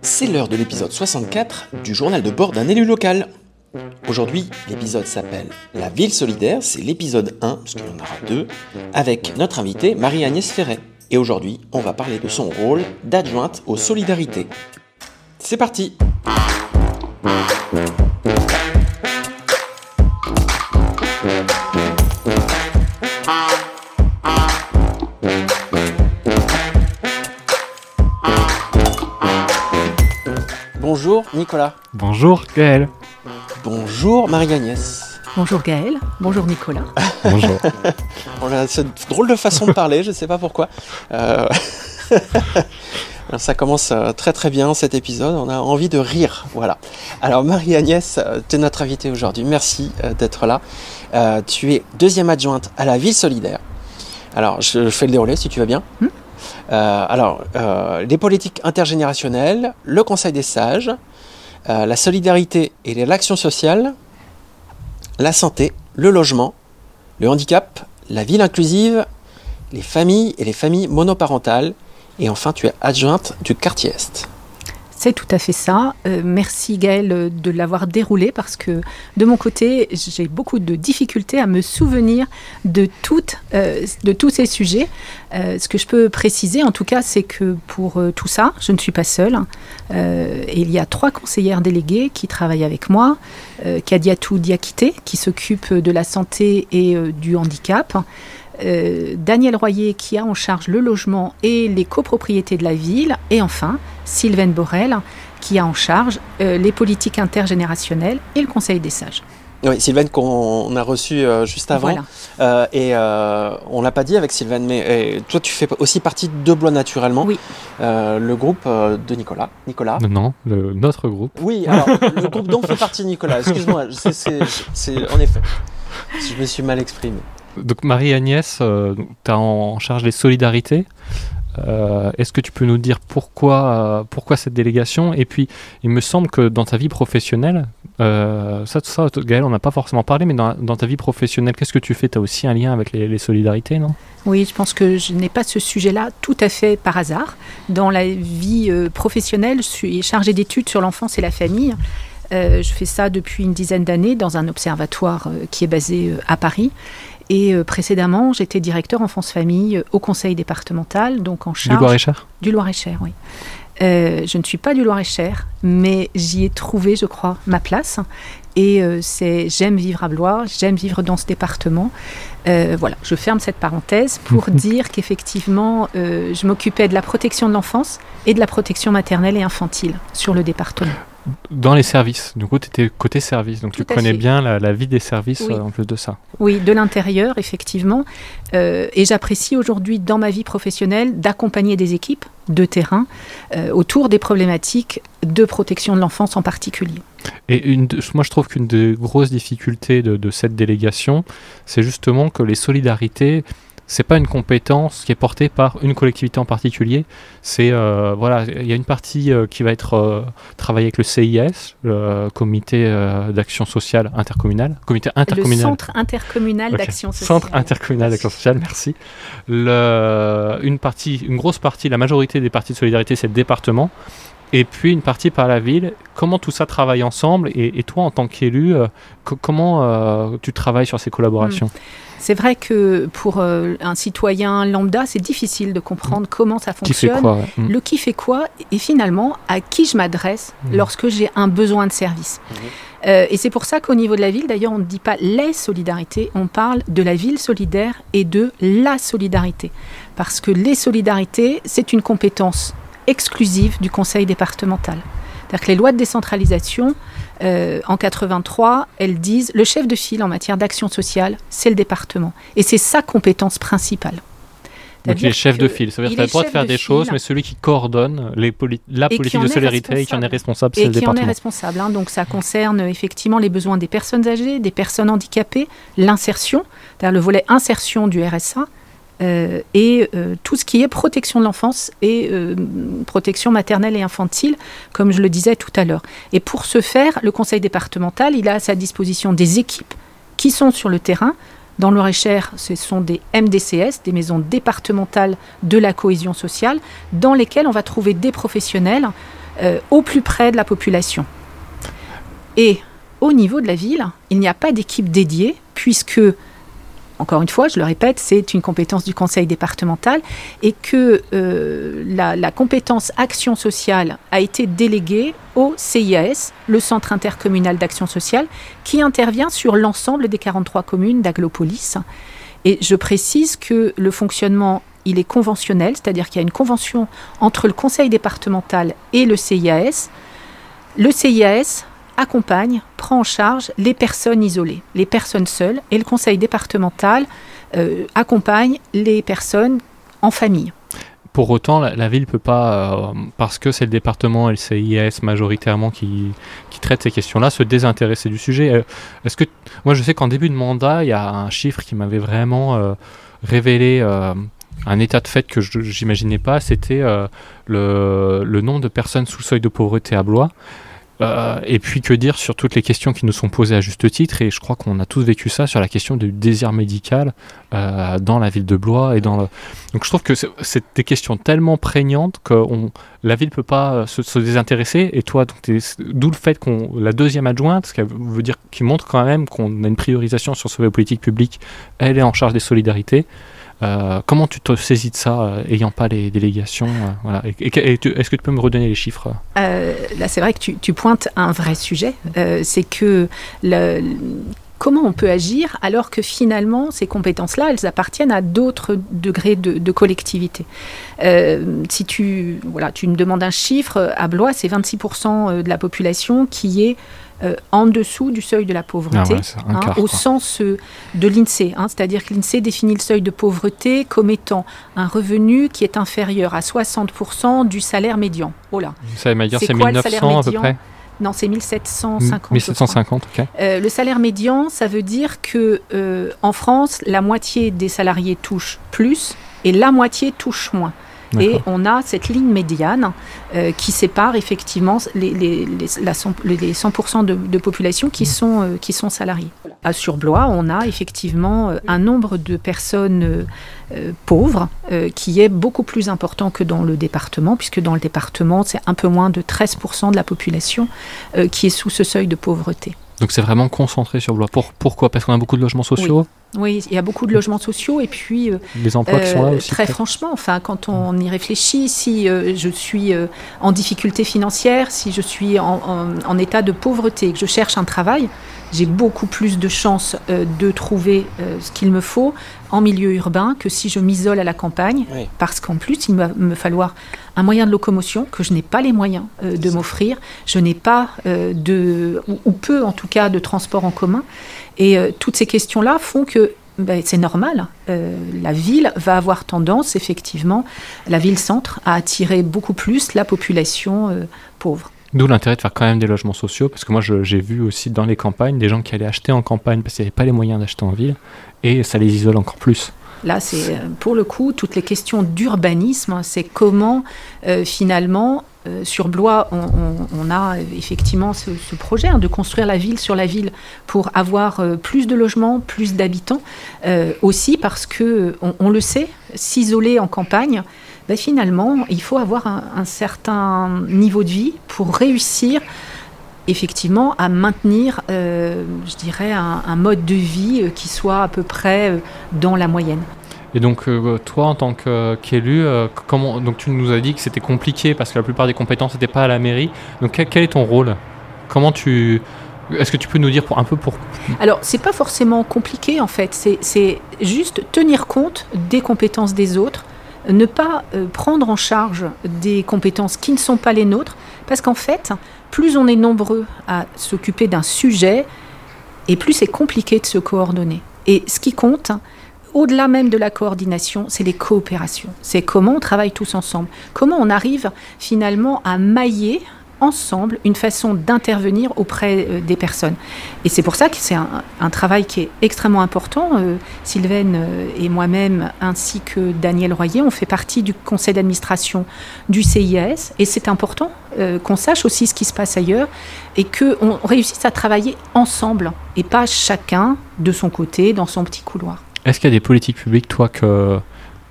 C'est l'heure de l'épisode 64 du journal de bord d'un élu local. Aujourd'hui, l'épisode s'appelle La ville solidaire, c'est l'épisode 1, parce qu'il y en aura deux, avec notre invitée Marie-Agnès Ferret. Et aujourd'hui, on va parler de son rôle d'adjointe aux solidarités. C'est parti Nicolas. Bonjour Gaël. Bonjour Marie-Agnès. Bonjour Gaël, bonjour Nicolas. Bonjour. On a cette drôle de façon de parler, je ne sais pas pourquoi. Euh, Ça commence euh, très très bien cet épisode, on a envie de rire. Voilà. Alors Marie-Agnès, euh, tu es notre invitée aujourd'hui, merci d'être là. tu es deuxième adjointe à la ville solidaire. Alors je fais le déroulé si tu vas bien. Hmm. alors, les politiques intergénérationnelles, le Conseil des sages, la solidarité et l'action sociale, la santé, le logement, le handicap, la ville inclusive, les familles et les familles monoparentales, et enfin tu es adjointe du quartier Est. C'est tout à fait ça. Euh, merci Gaëlle de l'avoir déroulé parce que de mon côté, j'ai beaucoup de difficultés à me souvenir de, euh, tous ces sujets. Euh, ce que je peux préciser en tout cas, c'est que pour tout ça, je ne suis pas seule. il y a trois conseillères déléguées qui travaillent avec moi. Kadiatou Diakité qui s'occupe de la santé et du handicap. Euh, Daniel Royer qui a en charge le logement et les copropriétés de la ville, et enfin Sylvaine Borel qui a en charge euh, les politiques intergénérationnelles et le Conseil des sages. Oui, Sylvaine qu'on a reçu euh, juste avant. et on l'a pas dit avec Sylvaine, mais toi tu fais aussi partie de Blois naturellement. Oui. le groupe de Nicolas. Nicolas. Non, le, notre groupe. Oui, alors le groupe dont fait partie Nicolas. Excuse-moi, c'est en effet. Je me suis mal exprimé. Donc Marie-Agnès, euh, tu as en charge les solidarités. Euh, est-ce que tu peux nous dire pourquoi, euh, pourquoi cette délégation? Et puis, il me semble que dans ta vie professionnelle, ça, ça, Gaël, on n'a pas forcément parlé, mais dans, ta vie professionnelle, qu'est-ce que tu fais? Tu as aussi un lien avec les, solidarités, non? Oui, je pense que je n'ai pas ce sujet-là tout à fait par hasard. Dans la vie professionnelle, je suis chargée d'études sur l'enfance et la famille. je fais ça depuis une dizaine d'années dans un observatoire qui est basé à Paris. Et euh, précédemment, j'étais directeur enfance-famille euh, au conseil départemental, donc en charge. Du Loir-et-Cher Du Loir-et-Cher, oui. Euh, je ne suis pas du Loir-et-Cher, mais j'y ai trouvé, je crois, ma place. Et c'est j'aime vivre à Blois, j'aime vivre dans ce département. voilà, je ferme cette parenthèse pour dire qu'effectivement, je m'occupais de la protection de l'enfance et de la protection maternelle et infantile sur le département. Dans les services, du coup, tu étais côté service, donc tu connais bien la, vie des services euh, en plus de ça. Oui, de l'intérieur, effectivement. Euh, et j'apprécie aujourd'hui, dans ma vie professionnelle, d'accompagner des équipes de terrain euh, autour des problématiques de protection de l'enfance en particulier. Et une, moi, je trouve qu'une des grosses difficultés de cette délégation, c'est justement que les solidarités c'est pas une compétence qui est portée par une collectivité en particulier. C'est euh, voilà, il y a une partie euh, qui va être euh, travaillée avec le CIS, le Comité d'action sociale intercommunal, Comité intercommunal. Le Centre intercommunal d'action sociale. Centre intercommunal d'action sociale, merci. Le, une partie, une grosse partie, la majorité des parties de solidarité, c'est le département et puis une partie par la ville. Comment tout ça travaille ensemble et, toi, en tant qu'élu, comment tu travailles sur ces collaborations? Hmm. C'est vrai que pour euh, un citoyen lambda, c'est difficile de comprendre comment ça fonctionne, mm. le qui fait quoi, et finalement à qui je m'adresse mm. lorsque j'ai un besoin de service. Euh, et c'est pour ça qu'au niveau de la ville, d'ailleurs, on ne dit pas les solidarités, on parle de la ville solidaire et de la solidarité. Parce que les solidarités, c'est une compétence exclusive du conseil départemental. C'est-à-dire que les lois de décentralisation euh, en 83, elles disent le chef de file en matière d'action sociale, c'est le département. Et c'est sa compétence principale. Donc il est chef de file, ça veut dire qu'il a le droit de faire des choses, mais celui qui coordonne les la politique de solidarité et qui en est responsable, c'est le département. Et qui en est responsable. Hein. donc ça concerne effectivement les besoins des personnes âgées, des personnes handicapées, l'insertion, c'est-à-dire le volet insertion du RSA, euh, et euh, tout ce qui est protection de l'enfance et euh, protection maternelle et infantile, comme je le disais tout à l'heure. Et pour ce faire, le conseil départemental, il a à sa disposition des équipes qui sont sur le terrain. Dans le cher ce sont des MDCS, des maisons départementales de la cohésion sociale, dans lesquelles on va trouver des professionnels au plus près de la population. Et au niveau de la ville, il n'y a pas d'équipe dédiée, puisque encore une fois, je le répète, c'est une compétence du conseil départemental et que euh, la, compétence action sociale a été déléguée au CIAS, le Centre intercommunal d'action sociale, qui intervient sur l'ensemble des 43 communes d'Aglopolis. Et je précise que le fonctionnement, il est conventionnel, c'est-à-dire qu'il y a une convention entre le conseil départemental et le CIAS. Le CIAS accompagne, prend en charge les personnes isolées, les personnes seules, et le conseil départemental euh, accompagne les personnes en famille. Pour autant, la, ville ne peut pas, euh, parce que c'est le département et le CIS majoritairement qui, qui traite ces questions-là, se désintéresser du sujet. Euh, est-ce que moi, je sais qu'en début de mandat, il y a un chiffre qui m'avait vraiment révélé un état de fait que je n'imaginais pas, c'était le, le, nombre de personnes sous seuil de pauvreté à Blois. Euh, et puis que dire sur toutes les questions qui nous sont posées à juste titre, et je crois qu'on a tous vécu ça sur la question du désir médical euh, dans la ville de Blois. Et dans. Donc je trouve que c'est des questions tellement prégnantes que la ville ne peut pas se, désintéresser. Et toi, d'où le fait qu'on la deuxième adjointe, ce qui veut dire qui montre quand même qu'on a une priorisation sur ce politique publique, elle est en charge des solidarités. Euh, comment tu te saisis de ça, euh, ayant pas les délégations euh, voilà. Est-ce que tu peux me redonner les chiffres Là, c'est vrai que tu, pointes un vrai sujet. c'est que le, comment on peut agir alors que finalement ces compétences-là, elles appartiennent à d'autres degrés de, collectivité. si tu, voilà, tu me demandes un chiffre, à Blois, c'est 26% de la population qui est euh, en dessous du seuil de la pauvreté, ah hein, au sens euh, de l'INSEE. Hein, c'est-à-dire que l'INSEE définit le seuil de pauvreté comme étant un revenu qui est inférieur à 60% du salaire médian. Oh là. c'est 1900 à peu près? Non, c'est 1750. 1750, ok. Euh, le salaire médian, ça veut dire que en France, la moitié des salariés touchent plus et la moitié touche moins. Et on a cette ligne médiane euh, qui sépare effectivement les, les, la 100%, de, population qui, mm. sont, euh, qui sont salariés. À Surblois, on a effectivement euh, un nombre de personnes pauvres qui est beaucoup plus important que dans le département, puisque dans le département, c'est un peu moins de 13% de la population qui est sous ce seuil de pauvreté. Donc c'est vraiment concentré sur Blois. pourquoi? Parce qu'on a beaucoup de logements sociaux? Oui. Il y a beaucoup de logements sociaux et puis les emplois qui sont là euh, aussi. Très franchement, enfin, quand on y réfléchit, si euh, je suis euh, en difficulté financière, si je suis en, en, état de pauvreté, que je cherche un travail, j'ai beaucoup plus de chances de trouver ce qu'il me faut en milieu urbain que si je m'isole à la campagne, parce qu'en plus, il va me falloir un moyen de locomotion que je n'ai pas les moyens de m'offrir, je n'ai pas de, ou, peu en tout cas, de transport en commun. Et euh, toutes ces questions-là font que ben, c'est normal. Euh, la ville va avoir tendance, effectivement, la ville-centre, à attirer beaucoup plus la population euh, pauvre. D'où l'intérêt de faire quand même des logements sociaux, parce que moi j'ai vu aussi dans les campagnes des gens qui allaient acheter en campagne parce qu'ils n'avaient pas les moyens d'acheter en ville, et ça les isole encore plus. Là, c'est pour le coup toutes les questions d'urbanisme, c'est comment finalement euh, sur Blois, on, a effectivement ce, projet hein, de construire la ville sur la ville pour avoir euh, plus de logements, plus d'habitants. Euh, aussi parce que, on, le sait, s'isoler en campagne, ben, finalement, il faut avoir un, certain niveau de vie pour réussir effectivement à maintenir, je dirais, un, mode de vie qui soit à peu près dans la moyenne. Et donc, euh, toi, en tant qu'élu, euh, comment donc tu nous as dit que c'était compliqué parce que la plupart des compétences n'étaient pas à la mairie. Donc, quel, est ton rôle? Comment tu. Est-ce que tu peux nous dire pour, un peu pour. Alors, c'est pas forcément compliqué en fait. C'est juste tenir compte des compétences des autres, ne pas euh, prendre en charge des compétences qui ne sont pas les nôtres, parce qu'en fait, plus on est nombreux à s'occuper d'un sujet, et plus c'est compliqué de se coordonner. Et ce qui compte, au-delà même de la coordination, c'est les coopérations. C'est comment on travaille tous ensemble, comment on arrive finalement à mailler ensemble une façon d'intervenir auprès euh, des personnes. Et c'est pour ça que c'est un, travail qui est extrêmement important. Euh, Sylvaine euh, et moi-même, ainsi que Daniel Royer, on fait partie du conseil d'administration du CIS. Et c'est important qu'on sache aussi ce qui se passe ailleurs et qu'on réussisse à travailler ensemble et pas chacun de son côté dans son petit couloir. Est-ce qu'il y a des politiques publiques, toi, que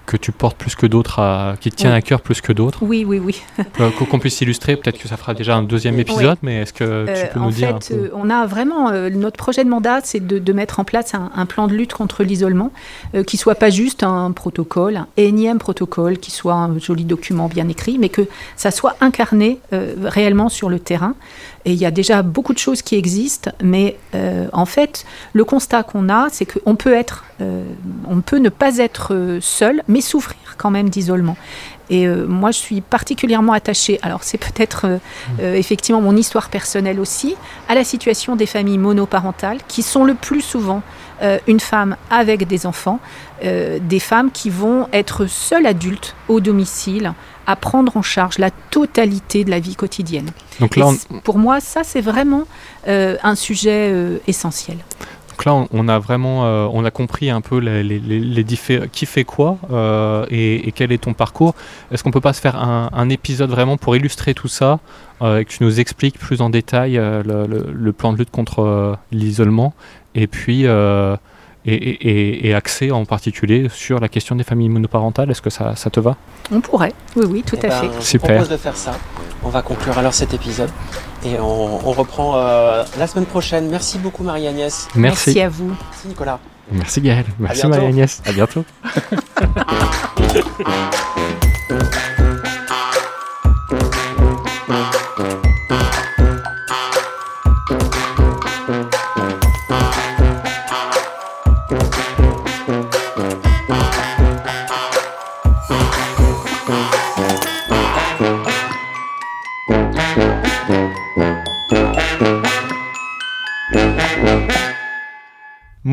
que tu portes plus que d'autres, à- qui te tient Oui. à cœur plus que d'autres Oui, oui, oui. Euh, Qu'on puisse illustrer, peut-être que ça fera déjà un deuxième épisode, mais est-ce que Euh, tu peux en nous dire un fait, peu euh, on a vraiment euh, notre projet de mandat, c'est de, de mettre en place un, un plan de lutte contre l'isolement, euh, qui soit pas juste un protocole, un énième protocole, qui soit un joli document bien écrit, mais que ça soit incarné euh, réellement sur le terrain. Et il y a déjà beaucoup de choses qui existent, mais euh, en fait, le constat qu'on a, c'est qu'on peut être, euh, on peut ne pas être euh, seul, mais souffrir quand même d'isolement. Et euh, moi, je suis particulièrement attachée. Alors, c'est peut-être euh, euh, effectivement mon histoire personnelle aussi, à la situation des familles monoparentales, qui sont le plus souvent une femme avec des enfants, des femmes qui vont être seules adultes au domicile, à prendre en charge la totalité de la vie quotidienne. Donc là, on, pour moi, ça, c'est vraiment un sujet essentiel. Donc là, on- a vraiment, euh, on a compris un peu les, qui fait quoi euh, et, quel est ton parcours. Est-ce qu'on peut pas se faire un, épisode vraiment pour illustrer tout ça euh, et que tu nous expliques plus en détail le, le- plan de lutte contre l'isolement et puis et, et, axé en particulier sur la question des familles monoparentales. Est-ce que ça, ça te va? On pourrait, oui, oui, tout Eh à ben, fait. Je Super. propose de faire ça. On va conclure alors cet épisode. Et on, on reprend euh, la semaine prochaine. Merci beaucoup Marie-Agnès. Merci. à vous. Merci Nicolas. Merci Gaël. Merci bientôt. Marie-Agnès. À bientôt.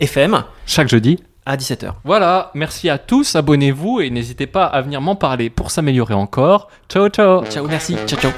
FM chaque jeudi. à 17h. Voilà, merci à tous, abonnez-vous et n'hésitez pas à venir m'en parler pour s'améliorer encore. Ciao ciao Ciao, merci. Ciao, ciao.